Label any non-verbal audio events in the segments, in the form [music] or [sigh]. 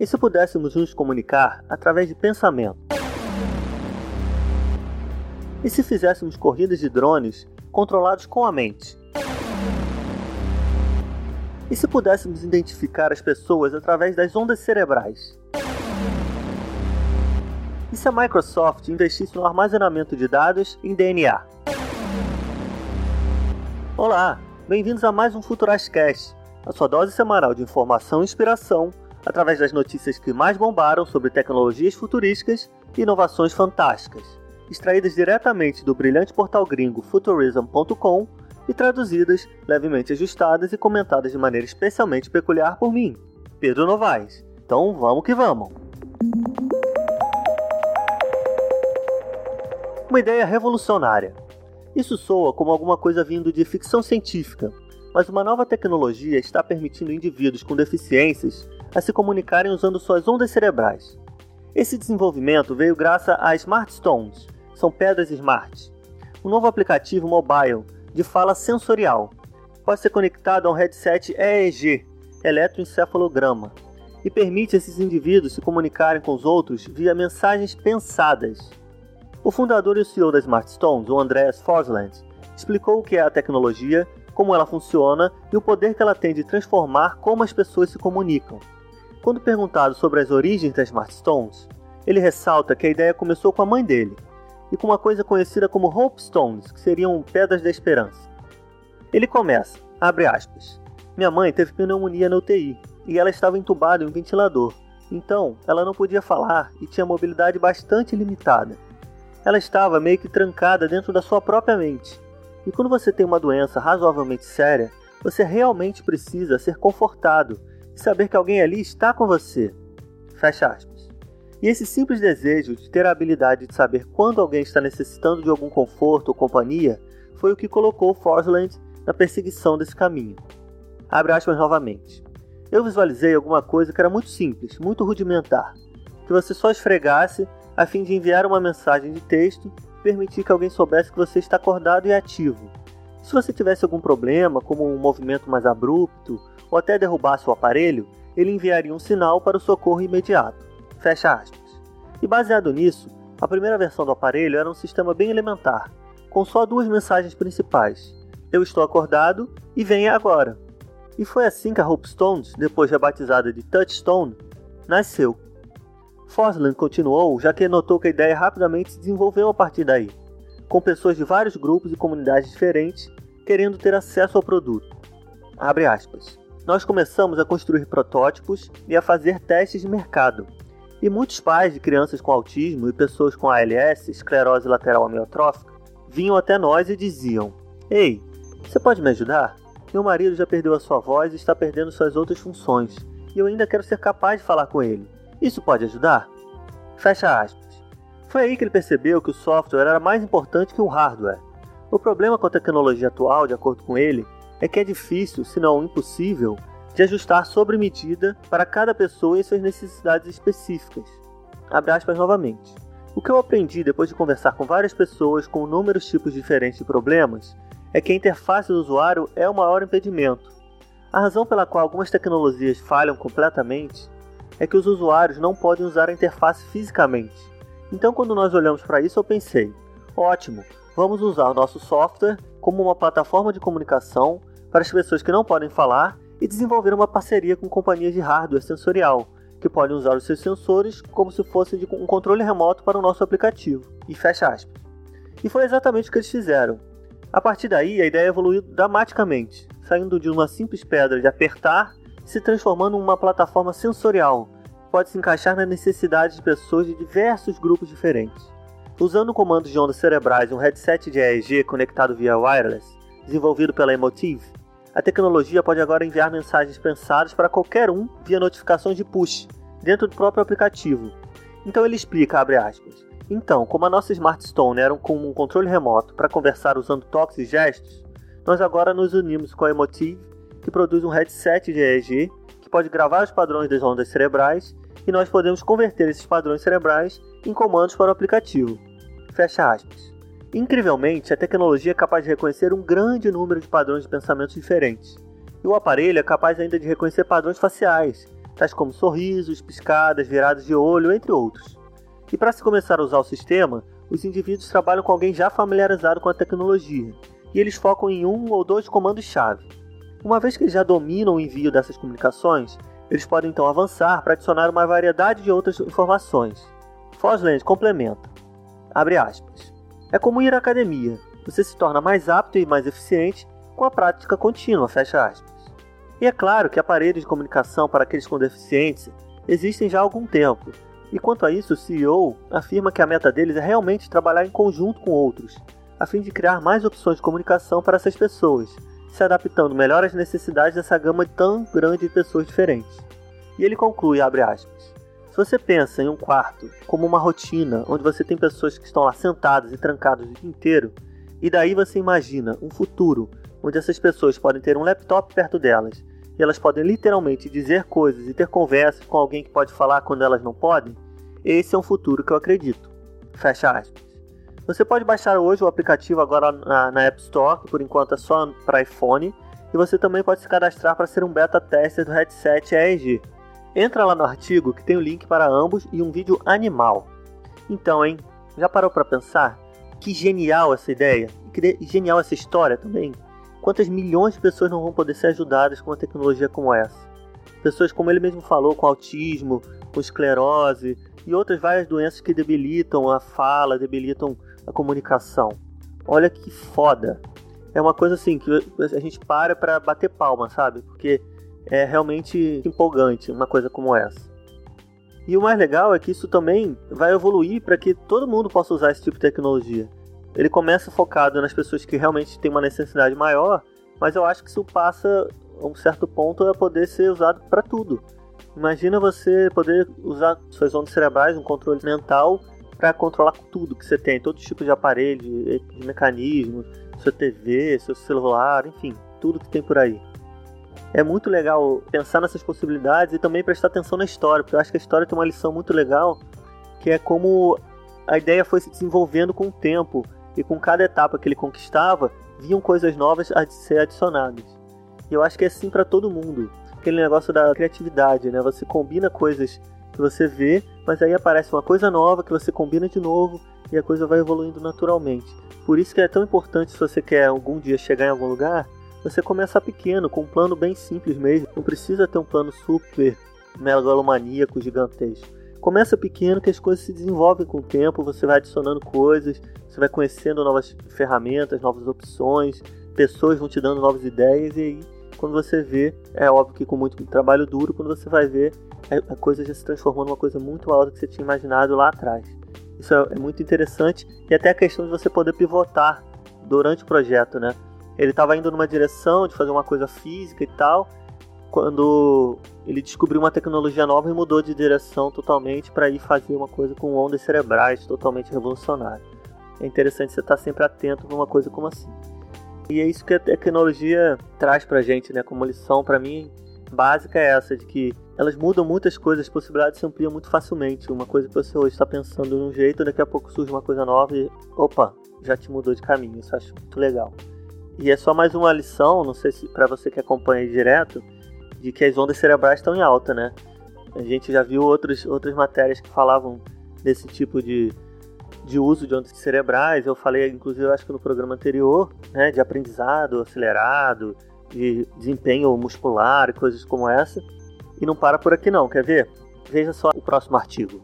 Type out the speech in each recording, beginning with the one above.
E se pudéssemos nos comunicar através de pensamento? E se fizéssemos corridas de drones controlados com a mente? E se pudéssemos identificar as pessoas através das ondas cerebrais? E se a Microsoft investisse no armazenamento de dados em DNA? Olá, bem-vindos a mais um Futurascast, a sua dose semanal de informação e inspiração através das notícias que mais bombaram sobre tecnologias futurísticas e inovações fantásticas, extraídas diretamente do brilhante portal gringo futurism.com e traduzidas, levemente ajustadas e comentadas de maneira especialmente peculiar por mim, Pedro Novaes. Então vamos que vamos! Uma ideia revolucionária. Isso soa como alguma coisa vindo de ficção científica, mas uma nova tecnologia está permitindo indivíduos com deficiências a se comunicarem usando suas ondas cerebrais. Esse desenvolvimento veio graças a Smart Stones, são pedras smart, um novo aplicativo mobile de fala sensorial. Pode ser conectado a um headset EEG, eletroencefalograma, e permite esses indivíduos se comunicarem com os outros via mensagens pensadas. O fundador e o CEO da Smart Stones, o Andreas Forsland, explicou o que é a tecnologia, como ela funciona e o poder que ela tem de transformar como as pessoas se comunicam. Quando perguntado sobre as origens das Smart Stones, ele ressalta que a ideia começou com a mãe dele e com uma coisa conhecida como Hope Stones, que seriam pedras da esperança. Ele começa, abre aspas, minha mãe teve pneumonia na UTI e ela estava entubada em um ventilador, então ela não podia falar e tinha mobilidade bastante limitada. Ela estava meio que trancada dentro da sua própria mente. E quando você tem uma doença razoavelmente séria, você realmente precisa ser confortado saber que alguém ali está com você. Fecha aspas. E esse simples desejo de ter a habilidade de saber quando alguém está necessitando de algum conforto ou companhia foi o que colocou Forsland na perseguição desse caminho. Abre aspas novamente. Eu visualizei alguma coisa que era muito simples, muito rudimentar, que você só esfregasse a fim de enviar uma mensagem de texto e permitir que alguém soubesse que você está acordado e ativo. Se você tivesse algum problema, como um movimento mais abrupto ou até derrubasse o aparelho, ele enviaria um sinal para o socorro imediato. Fecha aspas. E baseado nisso, a primeira versão do aparelho era um sistema bem elementar, com só duas mensagens principais: Eu estou acordado e venha agora. E foi assim que a Hope Stones, depois rebatizada de Touchstone, nasceu. Forsland continuou, já que notou que a ideia rapidamente se desenvolveu a partir daí, com pessoas de vários grupos e comunidades diferentes querendo ter acesso ao produto. Abre aspas. Nós começamos a construir protótipos e a fazer testes de mercado. E muitos pais de crianças com autismo e pessoas com ALS, esclerose lateral amiotrófica, vinham até nós e diziam: Ei, você pode me ajudar? Meu marido já perdeu a sua voz e está perdendo suas outras funções, e eu ainda quero ser capaz de falar com ele. Isso pode ajudar? Fecha aspas. Foi aí que ele percebeu que o software era mais importante que o hardware. O problema com a tecnologia atual, de acordo com ele, é que é difícil, se não impossível, de ajustar sobre medida para cada pessoa e suas necessidades específicas. Abre aspas novamente. O que eu aprendi depois de conversar com várias pessoas com inúmeros tipos diferentes de problemas é que a interface do usuário é o maior impedimento. A razão pela qual algumas tecnologias falham completamente é que os usuários não podem usar a interface fisicamente. Então, quando nós olhamos para isso, eu pensei: ótimo, vamos usar o nosso software como uma plataforma de comunicação para as pessoas que não podem falar e desenvolver uma parceria com companhias de hardware sensorial, que podem usar os seus sensores como se fosse um controle remoto para o nosso aplicativo. E fecha aspas. E foi exatamente o que eles fizeram. A partir daí, a ideia evoluiu dramaticamente, saindo de uma simples pedra de apertar se transformando em uma plataforma sensorial, que pode se encaixar nas necessidades de pessoas de diversos grupos diferentes. Usando comandos de ondas cerebrais e um headset de EEG conectado via wireless, desenvolvido pela Emotive, a tecnologia pode agora enviar mensagens pensadas para qualquer um via notificações de push, dentro do próprio aplicativo. Então ele explica, abre aspas, então, como a nossa Smart Stone era como um controle remoto para conversar usando toques e gestos, nós agora nos unimos com a Emotive, que produz um headset de EEG que pode gravar os padrões das ondas cerebrais e nós podemos converter esses padrões cerebrais em comandos para o aplicativo. Fecha aspas. Incrivelmente, a tecnologia é capaz de reconhecer um grande número de padrões de pensamentos diferentes. E o aparelho é capaz ainda de reconhecer padrões faciais, tais como sorrisos, piscadas, viradas de olho, entre outros. E para se começar a usar o sistema, os indivíduos trabalham com alguém já familiarizado com a tecnologia, e eles focam em um ou dois comandos-chave. Uma vez que eles já dominam o envio dessas comunicações, eles podem então avançar para adicionar uma variedade de outras informações. Fosland complementa. Abre aspas. É como ir à academia. Você se torna mais apto e mais eficiente com a prática contínua, fecha aspas. E é claro que aparelhos de comunicação para aqueles com deficiência existem já há algum tempo. E quanto a isso, o CEO afirma que a meta deles é realmente trabalhar em conjunto com outros, a fim de criar mais opções de comunicação para essas pessoas, se adaptando melhor às necessidades dessa gama tão grande de pessoas diferentes. E ele conclui, abre aspas, você pensa em um quarto como uma rotina onde você tem pessoas que estão lá sentadas e trancadas o dia inteiro, e daí você imagina um futuro onde essas pessoas podem ter um laptop perto delas e elas podem literalmente dizer coisas e ter conversas com alguém que pode falar quando elas não podem, esse é um futuro que eu acredito. Fecha aspas. Você pode baixar hoje o aplicativo agora na, na App Store, que por enquanto é só para iPhone, e você também pode se cadastrar para ser um beta tester do headset EEG. Entra lá no artigo que tem o link para ambos e um vídeo animal. Então, hein? Já parou para pensar? Que genial essa ideia! Que genial essa história também! Quantas milhões de pessoas não vão poder ser ajudadas com uma tecnologia como essa? Pessoas, como ele mesmo falou, com autismo, com esclerose e outras várias doenças que debilitam a fala, debilitam a comunicação. Olha que foda! É uma coisa assim que a gente para para bater palma, sabe? Porque é realmente empolgante uma coisa como essa. E o mais legal é que isso também vai evoluir para que todo mundo possa usar esse tipo de tecnologia ele começa focado nas pessoas que realmente têm uma necessidade maior, mas eu acho que isso passa a um certo ponto a poder ser usado para tudo. Imagina você poder usar suas ondas cerebrais, um controle mental, para controlar tudo que você tem, todo tipo de aparelho, de, de mecanismo, sua TV, seu celular, enfim, tudo que tem por aí. É muito legal pensar nessas possibilidades e também prestar atenção na história, porque eu acho que a história tem uma lição muito legal, que é como a ideia foi se desenvolvendo com o tempo e com cada etapa que ele conquistava, vinham coisas novas a ser adicionadas. E eu acho que é assim para todo mundo. Aquele negócio da criatividade, né? Você combina coisas que você vê, mas aí aparece uma coisa nova que você combina de novo e a coisa vai evoluindo naturalmente. Por isso que é tão importante se você quer algum dia chegar em algum lugar, você começar pequeno, com um plano bem simples mesmo. Não precisa ter um plano super megalomaníaco, gigantesco. Começa pequeno que as coisas se desenvolvem com o tempo, você vai adicionando coisas, você vai conhecendo novas ferramentas, novas opções, pessoas vão te dando novas ideias e aí quando você vê, é óbvio que com muito trabalho duro, quando você vai ver, a coisa já se transformou numa coisa muito alta que você tinha imaginado lá atrás. Isso é, é muito interessante e até a questão de você poder pivotar durante o projeto, né? Ele estava indo numa direção de fazer uma coisa física e tal, quando ele descobriu uma tecnologia nova e mudou de direção totalmente para ir fazer uma coisa com ondas cerebrais totalmente revolucionária. É interessante você estar sempre atento a uma coisa como assim. E é isso que a tecnologia traz pra gente, né, como lição para mim básica é essa de que elas mudam muitas coisas, as possibilidades se ampliam muito facilmente. Uma coisa que você hoje está pensando de um jeito, daqui a pouco surge uma coisa nova e opa, já te mudou de caminho. Isso eu acho muito legal. E é só mais uma lição, não sei se para você que acompanha direto, de que as ondas cerebrais estão em alta, né? A gente já viu outros, outras matérias que falavam desse tipo de, de uso de ondas cerebrais. Eu falei, inclusive, acho que no programa anterior, né, de aprendizado acelerado, de desempenho muscular e coisas como essa. E não para por aqui não, quer ver? Veja só o próximo artigo.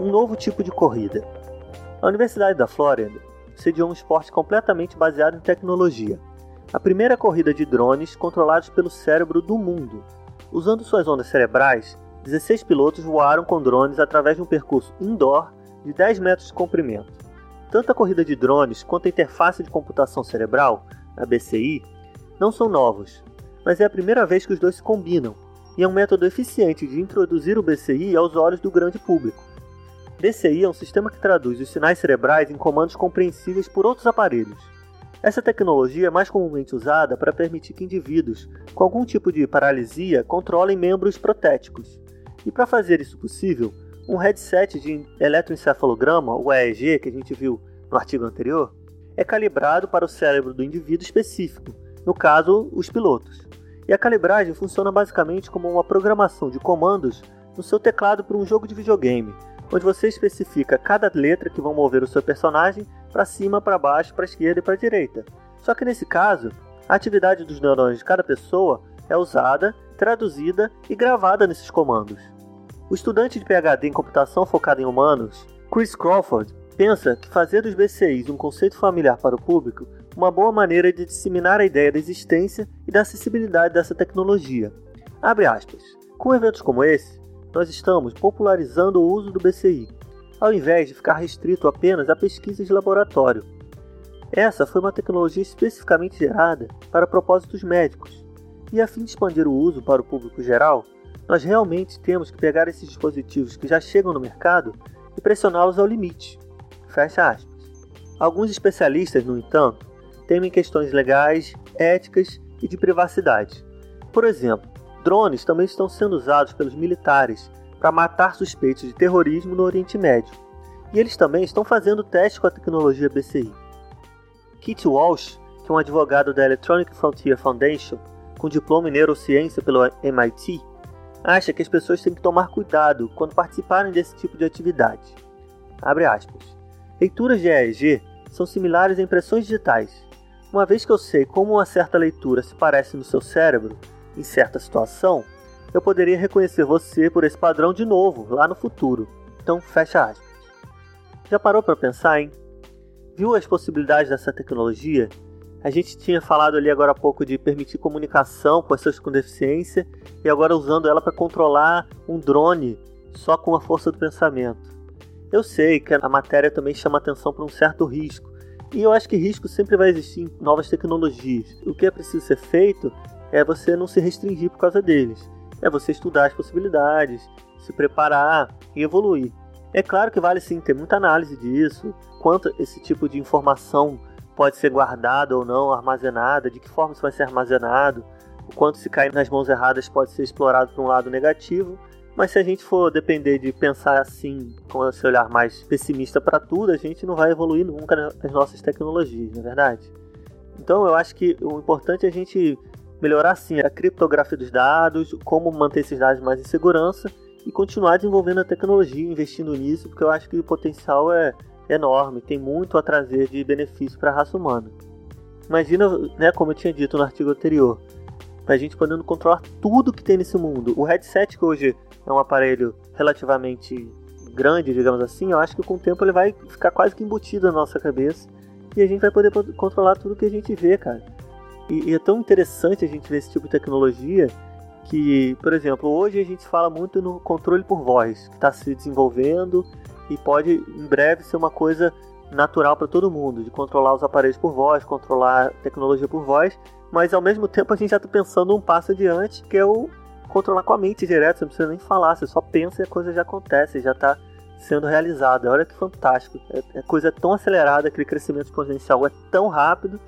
Um novo tipo de corrida. A Universidade da Flórida sediou um esporte completamente baseado em tecnologia, a primeira corrida de drones controlados pelo cérebro do mundo. Usando suas ondas cerebrais, 16 pilotos voaram com drones através de um percurso indoor de 10 metros de comprimento. Tanto a corrida de drones quanto a interface de computação cerebral, a BCI, não são novos, mas é a primeira vez que os dois se combinam, e é um método eficiente de introduzir o BCI aos olhos do grande público. BCI é um sistema que traduz os sinais cerebrais em comandos compreensíveis por outros aparelhos. Essa tecnologia é mais comumente usada para permitir que indivíduos com algum tipo de paralisia controlem membros protéticos. E para fazer isso possível, um headset de eletroencefalograma, o EEG, que a gente viu no artigo anterior, é calibrado para o cérebro do indivíduo específico, no caso, os pilotos. E a calibragem funciona basicamente como uma programação de comandos no seu teclado para um jogo de videogame, onde você especifica cada letra que vão mover o seu personagem para cima, para baixo, para esquerda e para direita. Só que nesse caso, a atividade dos neurônios de cada pessoa é usada, traduzida e gravada nesses comandos. O estudante de PhD em computação focado em humanos, Chris Crawford, pensa que fazer dos BCIs um conceito familiar para o público uma boa maneira de disseminar a ideia da existência e da acessibilidade dessa tecnologia. Abre aspas. Com eventos como esse, nós estamos popularizando o uso do BCI, ao invés de ficar restrito apenas a pesquisas de laboratório. Essa foi uma tecnologia especificamente gerada para propósitos médicos, e a fim de expandir o uso para o público geral, nós realmente temos que pegar esses dispositivos que já chegam no mercado e pressioná-los ao limite. Fecha aspas. Alguns especialistas, no entanto, temem questões legais, éticas e de privacidade. Por exemplo, drones também estão sendo usados pelos militares para matar suspeitos de terrorismo no Oriente Médio, e eles também estão fazendo testes com a tecnologia BCI. Kit Walsh, que é um advogado da Electronic Frontier Foundation, com diploma em neurociência pelo MIT, acha que as pessoas têm que tomar cuidado quando participarem desse tipo de atividade. Abre aspas. Leituras de EEG são similares a impressões digitais, uma vez que eu sei como uma certa leitura se parece no seu cérebro, em certa situação, eu poderia reconhecer você por esse padrão de novo, lá no futuro. Então, fecha aspas. Já parou para pensar, hein? Viu as possibilidades dessa tecnologia? A gente tinha falado ali agora há pouco de permitir comunicação com pessoas com deficiência e agora usando ela para controlar um drone só com a força do pensamento. Eu sei que a matéria também chama atenção para um certo risco, e eu acho que risco sempre vai existir em novas tecnologias. O que é preciso ser feito é você não se restringir por causa deles. É você estudar as possibilidades, se preparar e evoluir. É claro que vale sim ter muita análise disso, quanto esse tipo de informação pode ser guardada ou não, armazenada, de que forma isso vai ser armazenado, o quanto se cair nas mãos erradas pode ser explorado para um lado negativo, mas se a gente for depender de pensar assim, com esse olhar mais pessimista para tudo, a gente não vai evoluir nunca nas nossas tecnologias, não é verdade? Então eu acho que o importante é a gente melhorar sim a criptografia dos dados, como manter esses dados mais em segurança e continuar desenvolvendo a tecnologia, investindo nisso, porque eu acho que o potencial é enorme, tem muito a trazer de benefício para a raça humana. Imagina, né, como eu tinha dito no artigo anterior, a gente podendo controlar tudo que tem nesse mundo. O headset que hoje é um aparelho relativamente grande, digamos assim, eu acho que com o tempo ele vai ficar quase que embutido na nossa cabeça e a gente vai poder controlar tudo que a gente vê, cara. E, e é tão interessante a gente ver esse tipo de tecnologia que, por exemplo, hoje a gente fala muito no controle por voz, que está se desenvolvendo e pode em breve ser uma coisa natural para todo mundo, de controlar os aparelhos por voz, controlar a tecnologia por voz, mas ao mesmo tempo a gente já está pensando um passo adiante, que é o controlar com a mente direto, você não precisa nem falar, você só pensa e a coisa já acontece, já está sendo realizada. Olha que fantástico. É, é coisa tão acelerada, aquele crescimento exponencial é tão rápido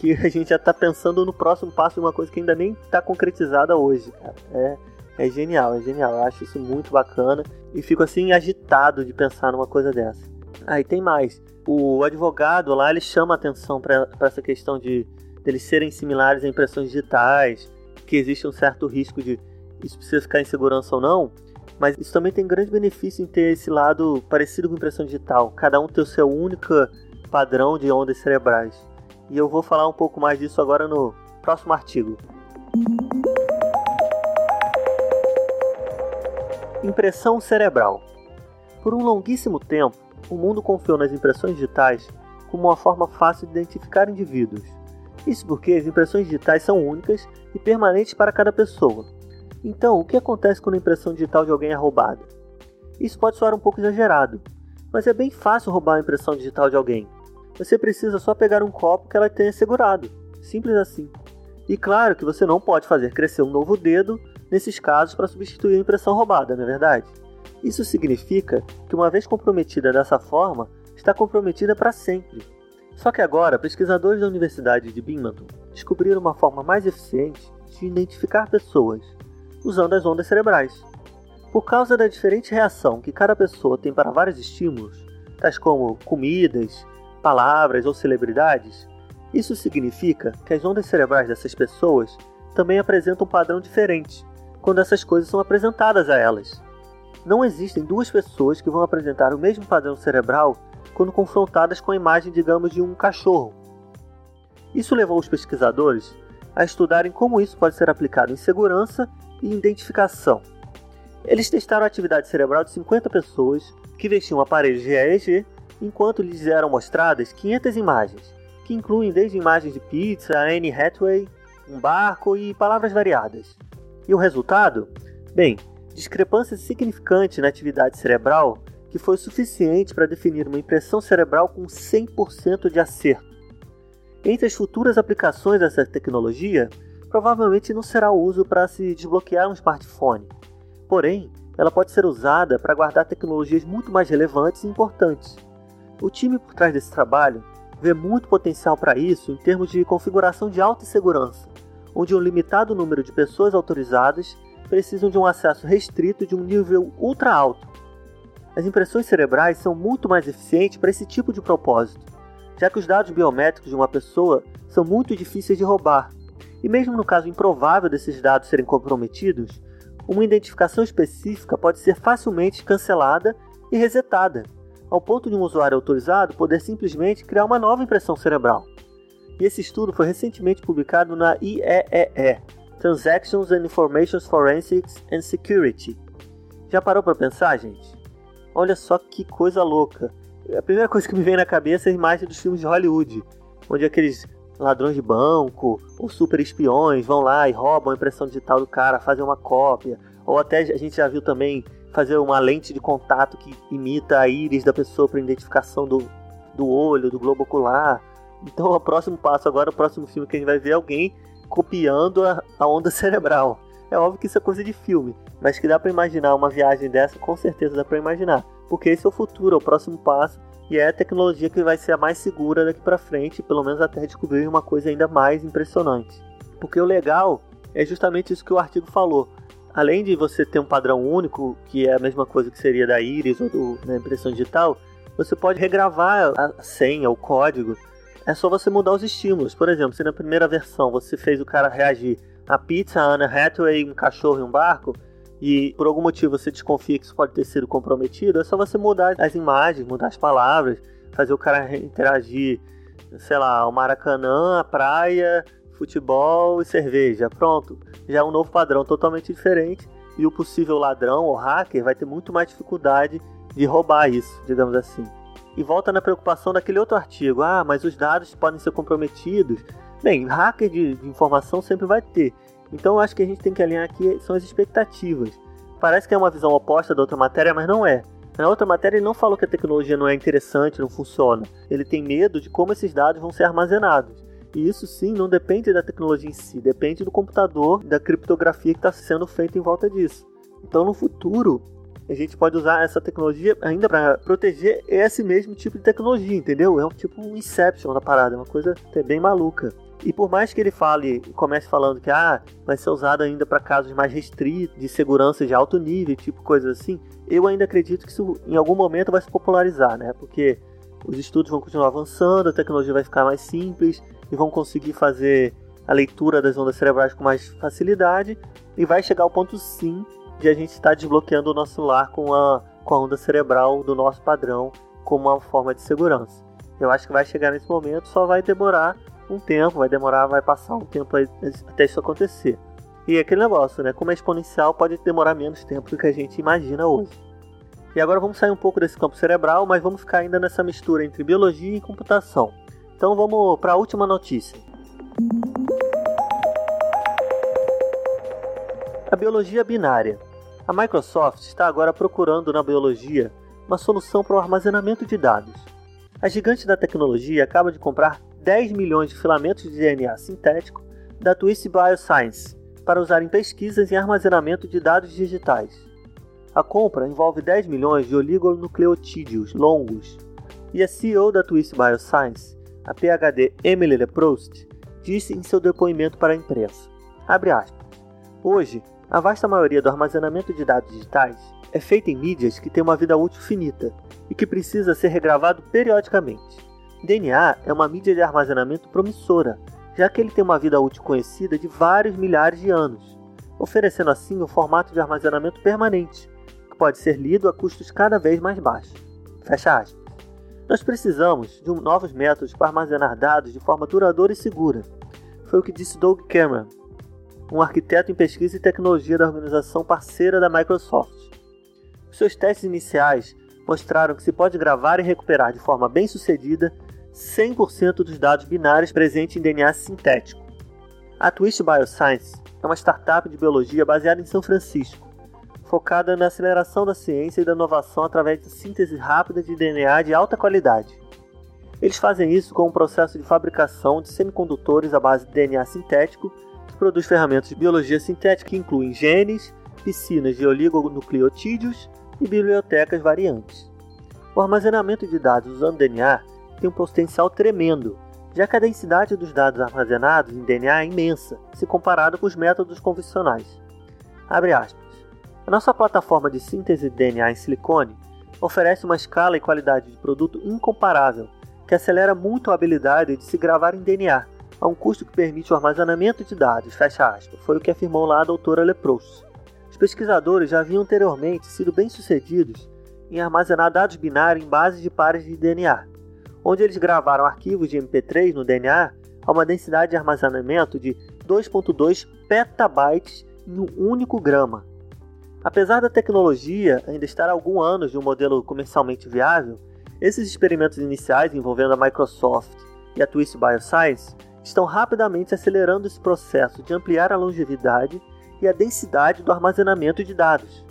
que a gente já está pensando no próximo passo de uma coisa que ainda nem está concretizada hoje, cara. É, é genial, é genial. Eu acho isso muito bacana e fico assim agitado de pensar numa coisa dessa. Aí ah, tem mais. O advogado lá ele chama atenção para essa questão de eles serem similares a impressões digitais, que existe um certo risco de isso precisa ficar em segurança ou não, mas isso também tem grande benefício em ter esse lado parecido com impressão digital, cada um ter o seu único padrão de ondas cerebrais. E eu vou falar um pouco mais disso agora no próximo artigo. Impressão cerebral. Por um longuíssimo tempo, o mundo confiou nas impressões digitais como uma forma fácil de identificar indivíduos. Isso porque as impressões digitais são únicas e permanentes para cada pessoa. Então, o que acontece quando a impressão digital de alguém é roubada? Isso pode soar um pouco exagerado, mas é bem fácil roubar a impressão digital de alguém. Você precisa só pegar um copo que ela tenha segurado. Simples assim. E claro que você não pode fazer crescer um novo dedo nesses casos para substituir a impressão roubada, não é verdade? Isso significa que, uma vez comprometida dessa forma, está comprometida para sempre. Só que agora, pesquisadores da Universidade de Binghamton descobriram uma forma mais eficiente de identificar pessoas, usando as ondas cerebrais. Por causa da diferente reação que cada pessoa tem para vários estímulos, tais como comidas, palavras ou celebridades, Isso significa que as ondas cerebrais dessas pessoas também apresentam um padrão diferente quando essas coisas são apresentadas a elas. Não existem duas pessoas que vão apresentar o mesmo padrão cerebral quando confrontadas com a imagem, digamos, de um cachorro. Isso levou os pesquisadores a estudarem como isso pode ser aplicado em segurança e identificação. Eles testaram a atividade cerebral de 50 pessoas que vestiam aparelhos de EEG enquanto lhes eram mostradas 500 imagens, que incluem desde imagens de pizza, Anne Hathaway, um barco e palavras variadas. E o resultado? Bem, discrepância significante na atividade cerebral que foi suficiente para definir uma impressão cerebral com 100% de acerto. Entre as futuras aplicações dessa tecnologia, provavelmente não será o uso para se desbloquear um smartphone. Porém, ela pode ser usada para guardar tecnologias muito mais relevantes e importantes. O time por trás desse trabalho vê muito potencial para isso em termos de configuração de alta segurança, onde um limitado número de pessoas autorizadas precisam de um acesso restrito de um nível ultra alto. As impressões cerebrais são muito mais eficientes para esse tipo de propósito, já que os dados biométricos de uma pessoa são muito difíceis de roubar, e mesmo no caso improvável desses dados serem comprometidos, uma identificação específica pode ser facilmente cancelada e resetada, ao ponto de um usuário autorizado poder simplesmente criar uma nova impressão cerebral. E esse estudo foi recentemente publicado na IEEE, Transactions and Information Forensics and Security. Já parou para pensar, gente? Olha só que coisa louca. A primeira coisa que me vem na cabeça é a imagem dos filmes de Hollywood, onde aqueles ladrões de banco ou super espiões vão lá e roubam a impressão digital do cara, fazem uma cópia. Ou até a gente já viu também fazer uma lente de contato que imita a íris da pessoa para identificação do, do olho, do globo ocular. Então, o próximo passo agora, o próximo filme que a gente vai ver é alguém copiando a, a onda [laughs] cerebral. É óbvio que isso é coisa de filme, mas que dá para imaginar uma viagem dessa, com certeza dá para imaginar, porque esse é o futuro, é o próximo passo e é a tecnologia que vai ser a mais segura daqui para frente, pelo menos até descobrir uma coisa ainda mais impressionante. Porque o legal é justamente isso que o artigo falou. Além de você ter um padrão único, que é a mesma coisa que seria da íris ou do, da impressão digital, você pode regravar a senha, o código. É só você mudar os estímulos. Por exemplo, se na primeira versão você fez o cara reagir a pizza, a Anna Hathaway, um cachorro e um barco, e por algum motivo você desconfia que isso pode ter sido comprometido, é só você mudar as imagens, mudar as palavras, fazer o cara interagir, sei lá, o Maracanã, a praia, futebol e cerveja. Pronto, já é um novo padrão totalmente diferente e o possível ladrão ou hacker vai ter muito mais dificuldade de roubar isso, digamos assim. E volta na preocupação daquele outro artigo: ah, mas os dados podem ser comprometidos. Bem, hacker de, de informação sempre vai ter. Então eu acho que a gente tem que alinhar aqui são as expectativas. Parece que é uma visão oposta da outra matéria, mas não é. Na outra matéria ele não falou que a tecnologia não é interessante, não funciona. Ele tem medo de como esses dados vão ser armazenados. E isso sim não depende da tecnologia em si, depende do computador, da criptografia que está sendo feita em volta disso. Então no futuro a gente pode usar essa tecnologia ainda para proteger esse mesmo tipo de tecnologia, entendeu? É um tipo um Inception da parada, é uma coisa até bem maluca. E por mais que ele fale, comece falando que ah, vai ser usado ainda para casos mais restritos, de segurança de alto nível, tipo coisas assim, eu ainda acredito que isso em algum momento vai se popularizar, né? Porque os estudos vão continuar avançando, a tecnologia vai ficar mais simples e vão conseguir fazer a leitura das ondas cerebrais com mais facilidade e vai chegar ao ponto sim de a gente estar desbloqueando o nosso lar com a, com a onda cerebral do nosso padrão como uma forma de segurança. Eu acho que vai chegar nesse momento, só vai demorar um tempo, vai demorar, vai passar um tempo até isso acontecer. E aquele negócio, né? Como é exponencial, pode demorar menos tempo do que a gente imagina hoje. E agora vamos sair um pouco desse campo cerebral, mas vamos ficar ainda nessa mistura entre biologia e computação. Então vamos para a última notícia. A biologia binária. A Microsoft está agora procurando na biologia uma solução para o armazenamento de dados. A gigante da tecnologia acaba de comprar 10 milhões de filamentos de DNA sintético da Twist Bioscience para usar em pesquisas e armazenamento de dados digitais. A compra envolve 10 milhões de oligonucleotídeos longos, e a CEO da Twist Bioscience, a PhD Emily Leproust, disse em seu depoimento para a imprensa, Hoje, a vasta maioria do armazenamento de dados digitais é feita em mídias que têm uma vida útil finita e que precisa ser regravado periodicamente. DNA é uma mídia de armazenamento promissora, já que ele tem uma vida útil conhecida de vários milhares de anos, oferecendo assim um formato de armazenamento permanente, que pode ser lido a custos cada vez mais baixos. Fecha aspas. Nós precisamos de novos métodos para armazenar dados de forma duradoura e segura. Foi o que disse Doug Cameron, um arquiteto em pesquisa e tecnologia da organização parceira da Microsoft. Os seus testes iniciais mostraram que se pode gravar e recuperar de forma bem sucedida 100% dos dados binários presentes em DNA sintético. A Twist Bioscience é uma startup de biologia baseada em São Francisco, focada na aceleração da ciência e da inovação através de síntese rápida de DNA de alta qualidade. Eles fazem isso com um processo de fabricação de semicondutores à base de DNA sintético, que produz ferramentas de biologia sintética que incluem genes, piscinas de oligonucleotídeos e bibliotecas variantes. O armazenamento de dados usando DNA tem um potencial tremendo, já que a densidade dos dados armazenados em DNA é imensa, se comparado com os métodos convencionais. A nossa plataforma de síntese de DNA em silicone oferece uma escala e qualidade de produto incomparável, que acelera muito a habilidade de se gravar em DNA, a um custo que permite o armazenamento de dados, fecha aspas, foi o que afirmou lá a doutora Leprous. Os pesquisadores já haviam anteriormente sido bem-sucedidos em armazenar dados binários em bases de pares de DNA, onde eles gravaram arquivos de MP3 no DNA a uma densidade de armazenamento de 2.2 petabytes em um único grama. Apesar da tecnologia ainda estar há alguns anos de um modelo comercialmente viável, esses experimentos iniciais envolvendo a Microsoft e a Twist Bioscience estão rapidamente acelerando esse processo de ampliar a longevidade e a densidade do armazenamento de dados.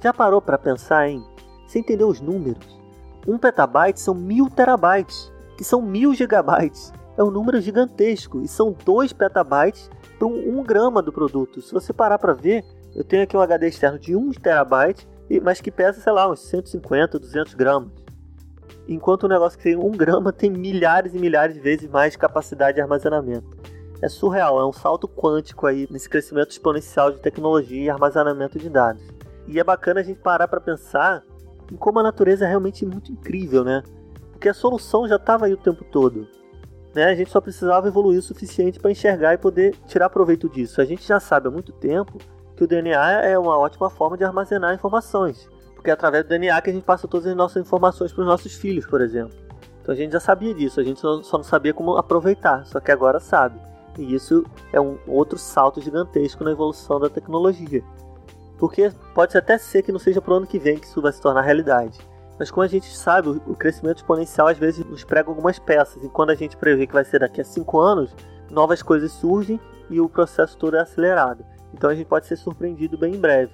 Já parou para pensar em, sem entender os números, 1 petabyte são 1000 terabytes, que são 1000 gigabytes. É um número gigantesco e são 2 petabytes para um, 1 grama do produto. Se você parar para ver, eu tenho aqui um HD externo de 1 terabyte, mas que pesa, sei lá, uns 150, 200 gramas. Enquanto o negócio que tem 1 grama [laughs] tem milhares e milhares de vezes mais capacidade de armazenamento. É surreal, é um salto quântico aí nesse crescimento exponencial de tecnologia e armazenamento de dados. E é bacana a gente parar para pensar em como a natureza é realmente muito incrível, né? Porque a solução já estava aí o tempo todo. Né? A gente só precisava evoluir o suficiente para enxergar e poder tirar proveito disso. A gente já sabe há muito tempo que o DNA é uma ótima forma de armazenar informações. Porque é através do DNA que a gente passa todas as nossas informações para os nossos filhos, por exemplo. Então a gente já sabia disso, a gente só não sabia como aproveitar, só que agora sabe. E isso é um outro salto gigantesco na evolução da tecnologia. Porque pode até ser que não seja para o ano que vem que isso vai se tornar realidade. Mas como a gente sabe, o crescimento exponencial às vezes nos prega algumas peças. E quando a gente prevê que vai ser daqui a 5 anos, novas coisas surgem e o processo todo é acelerado. Então a gente pode ser surpreendido bem em breve.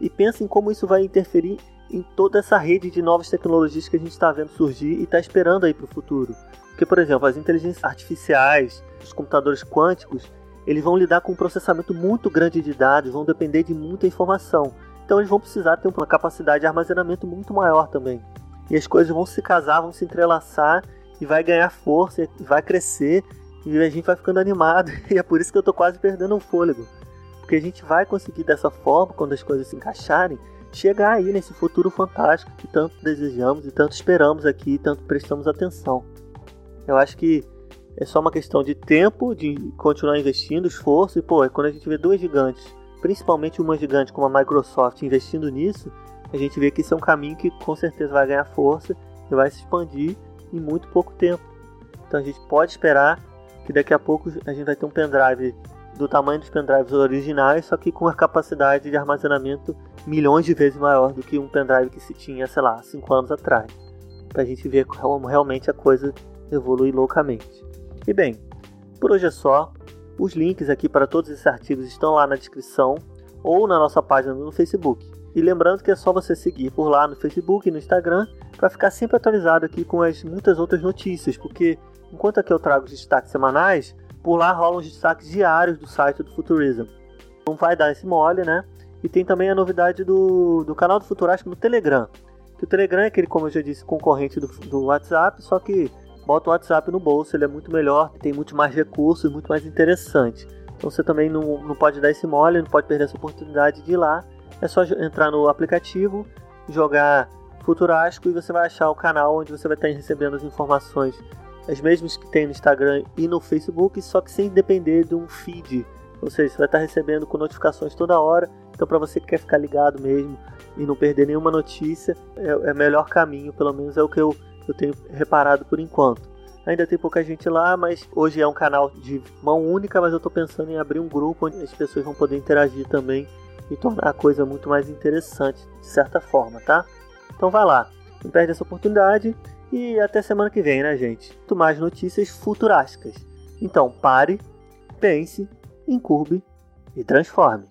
E pense em como isso vai interferir em toda essa rede de novas tecnologias que a gente está vendo surgir e está esperando aí para o futuro. Porque, por exemplo, as inteligências artificiais, os computadores quânticos, eles vão lidar com um processamento muito grande de dados, vão depender de muita informação. Então eles vão precisar ter uma capacidade de armazenamento muito maior também. E as coisas vão se casar, vão se entrelaçar e vai ganhar força, e vai crescer e a gente vai ficando animado. [laughs] E é por isso que eu estou quase perdendo o fôlego. Porque a gente vai conseguir dessa forma, quando as coisas se encaixarem, chegar aí nesse futuro fantástico que tanto desejamos e tanto esperamos aqui, e tanto prestamos atenção. Eu acho que é só uma questão de tempo, de continuar investindo, esforço. E, pô, quando a gente vê duas gigantes, principalmente uma gigante como a Microsoft, investindo nisso, a gente vê que isso é um caminho que com certeza vai ganhar força e vai se expandir em muito pouco tempo. Então a gente pode esperar que daqui a pouco a gente vai ter um pendrive do tamanho dos pendrives originais, só que com a capacidade de armazenamento milhões de vezes maior do que um pendrive que se tinha, sei lá, 5 anos atrás. Pra gente ver como realmente a coisa evolui loucamente. E bem, por hoje é só. Os links aqui para todos esses artigos estão lá na descrição ou na nossa página no Facebook. E lembrando que é só você seguir por lá no Facebook e no Instagram para ficar sempre atualizado aqui com as muitas outras notícias, porque enquanto aqui eu trago os destaques semanais, por lá rolam os destaques diários do site do Futurism. Não vai dar esse mole, né? E tem também a novidade do, do canal do Futurástico no Telegram. Que o Telegram é aquele, como eu já disse, concorrente do, do WhatsApp, só que bota o WhatsApp no bolso, ele é muito melhor, tem muito mais recursos, muito mais interessante. Então você também não, não pode dar esse mole, não pode perder essa oportunidade de ir lá. É só entrar no aplicativo, jogar Futurástico e você vai achar o canal onde você vai estar recebendo as informações as mesmas que tem no Instagram e no Facebook, só que sem depender de um feed. Ou seja, você vai estar recebendo com notificações toda hora. Então, para você que quer ficar ligado mesmo e não perder nenhuma notícia, é, é o melhor caminho, pelo menos é o que eu, eu tenho reparado por enquanto. Ainda tem pouca gente lá, mas hoje é um canal de mão única, mas eu estou pensando em abrir um grupo onde as pessoas vão poder interagir também e tornar a coisa muito mais interessante, de certa forma, tá? Então vai lá, não perde essa oportunidade e até semana que vem, né, gente? Muito mais notícias futurásticas. Então pare, pense, incurbe e transforme.